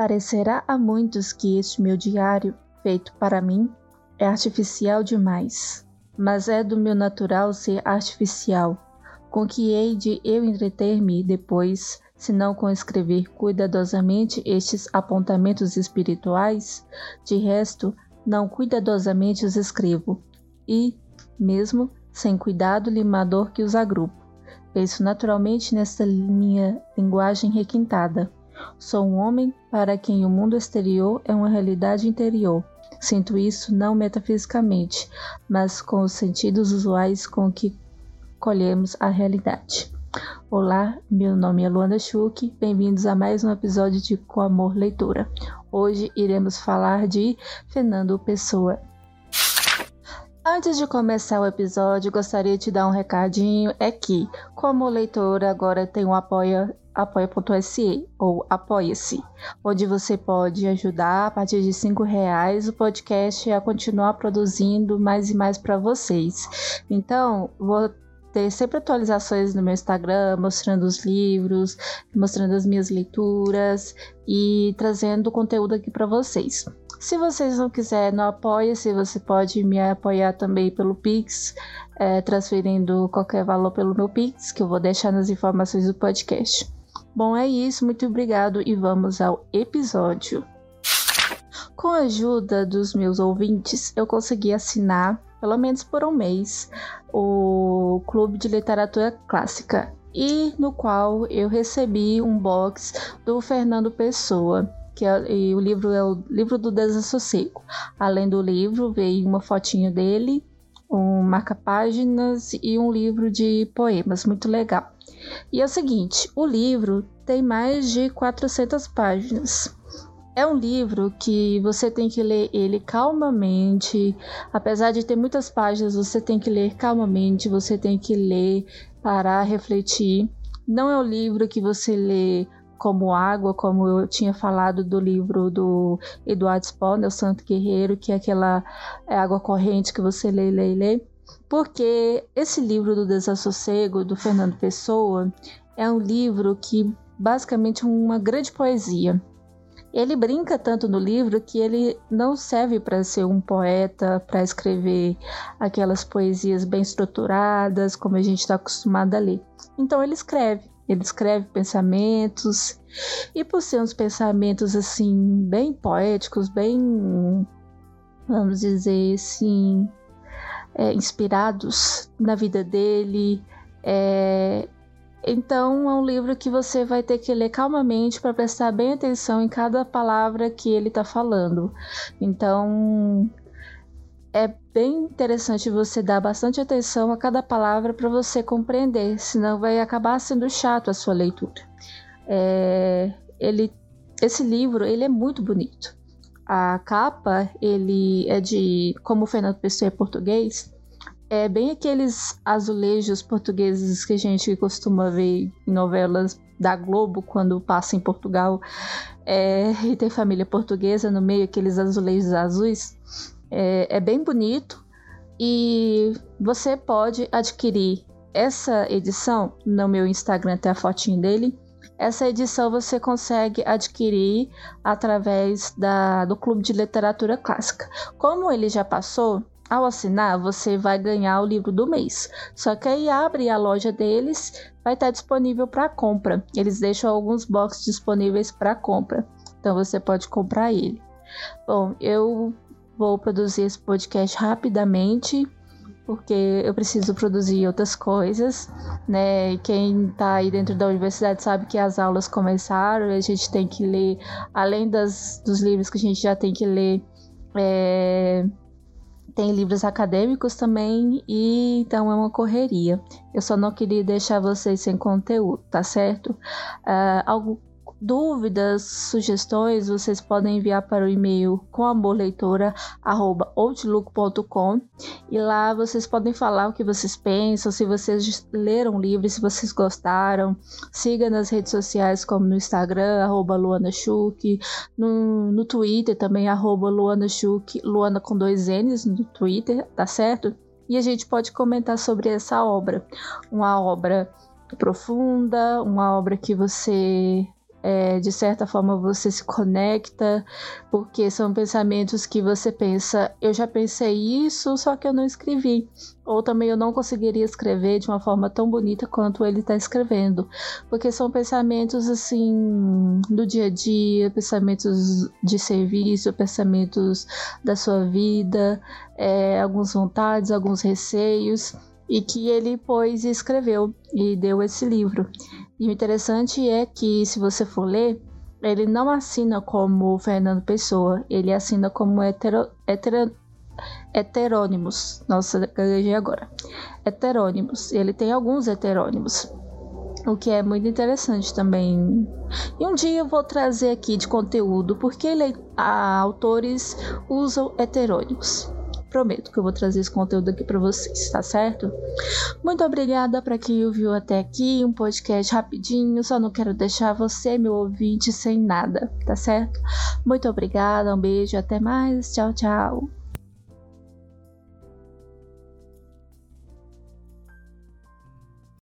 Parecerá a muitos que este meu diário, feito para mim, é artificial demais, mas é do meu natural ser artificial, com que hei de eu entreter-me depois, se não com escrever cuidadosamente estes apontamentos espirituais, de resto, não cuidadosamente os escrevo, e, mesmo sem cuidado limador que os agrupo, penso naturalmente nesta minha linguagem requintada. Sou um homem para quem o mundo exterior é uma realidade interior. Sinto isso não metafisicamente, mas com os sentidos usuais com que colhemos a realidade. Olá, meu nome é Luana Schuch, bem-vindos a mais um episódio de Com Amor Leitura. Hoje iremos falar de Fernando Pessoa. Antes de começar o episódio, gostaria de dar um recadinho, é que, como leitora, agora tem o apoia apoia.se ou apoia-se, onde você pode ajudar a partir de cinco reais o podcast a continuar produzindo mais e mais para vocês. Então, vou ter sempre atualizações no meu Instagram, mostrando os livros, mostrando as minhas leituras e trazendo conteúdo aqui para vocês. Se vocês não quiserem no Apoia-se, você pode me apoiar também pelo Pix, é, transferindo qualquer valor pelo meu Pix, que eu vou deixar nas informações do podcast. Bom, é isso, muito obrigado e vamos ao episódio. Com a ajuda dos meus ouvintes, eu consegui assinar, pelo menos por um mês, o Clube de Literatura Clássica, e no qual eu recebi um box do Fernando Pessoa, que é, e o livro é o livro do desassossego. Além do livro, veio uma fotinho dele, um marca-páginas e um livro de poemas, muito legal. E é o seguinte, o livro tem mais de 400 páginas. É um livro que você tem que ler ele calmamente. Apesar de ter muitas páginas, você tem que ler calmamente, você tem que ler, parar, refletir. Não é um livro que você lê como água, como eu tinha falado do livro do Eduardo O Santo Guerreiro, que é aquela é água corrente que você lê, lê, lê porque esse livro do Desassossego, do Fernando Pessoa, é um livro que basicamente é uma grande poesia. Ele brinca tanto no livro que ele não serve para ser um poeta, para escrever aquelas poesias bem estruturadas, como a gente está acostumado a ler. Então ele escreve, ele escreve pensamentos, e por ser uns pensamentos assim, bem poéticos, bem, vamos dizer assim, é, inspirados na vida dele. É, então é um livro que você vai ter que ler calmamente para prestar bem atenção em cada palavra que ele está falando. Então é bem interessante você dar bastante atenção a cada palavra para você compreender, senão vai acabar sendo chato a sua leitura. É, ele, esse livro ele é muito bonito a capa, ele é de, como o Fernando Pessoa é português, é bem aqueles azulejos portugueses que a gente costuma ver em novelas da Globo quando passa em Portugal é, e tem família portuguesa no meio, aqueles azulejos azuis. É, é bem bonito e você pode adquirir essa edição no meu Instagram, tem a fotinho dele essa edição você consegue adquirir através da, do Clube de Literatura Clássica. Como ele já passou, ao assinar, você vai ganhar o livro do mês. Só que aí abre a loja deles, vai estar disponível para compra. Eles deixam alguns boxes disponíveis para compra. Então você pode comprar ele. Bom, eu vou produzir esse podcast rapidamente porque eu preciso produzir outras coisas, né? Quem tá aí dentro da universidade sabe que as aulas começaram, a gente tem que ler, além das, dos livros que a gente já tem que ler, é, tem livros acadêmicos também, e então é uma correria. Eu só não queria deixar vocês sem conteúdo, tá certo? Uh, algo Dúvidas, sugestões, vocês podem enviar para o e-mail comamorleitora@outlook.com e lá vocês podem falar o que vocês pensam, se vocês leram o livro, se vocês gostaram. Siga nas redes sociais como no Instagram, arroba Luana Schuch, no, no Twitter também, arroba Luana Schuch, Luana com dois N's no Twitter, tá certo? E a gente pode comentar sobre essa obra. Uma obra profunda, uma obra que você é, de certa forma você se conecta, porque são pensamentos que você pensa, eu já pensei isso, só que eu não escrevi. Ou também eu não conseguiria escrever de uma forma tão bonita quanto ele está escrevendo. Porque são pensamentos assim do dia a dia, pensamentos de serviço, pensamentos da sua vida, é, algumas vontades, alguns receios e que ele pôs e escreveu e deu esse livro. E o interessante é que, se você for ler, ele não assina como Fernando Pessoa, ele assina como hetero, hetero, heterônimos. Nossa, gaguejei agora. Heterônimos. Ele tem alguns heterônimos. O que é muito interessante também. E um dia eu vou trazer aqui de conteúdo porque ele, a, autores usam heterônimos. Prometo que eu vou trazer esse conteúdo aqui para vocês, tá certo? Muito obrigada para quem ouviu até aqui, um podcast rapidinho, só não quero deixar você, meu ouvinte, sem nada, tá certo? Muito obrigada, um beijo, até mais, tchau, tchau.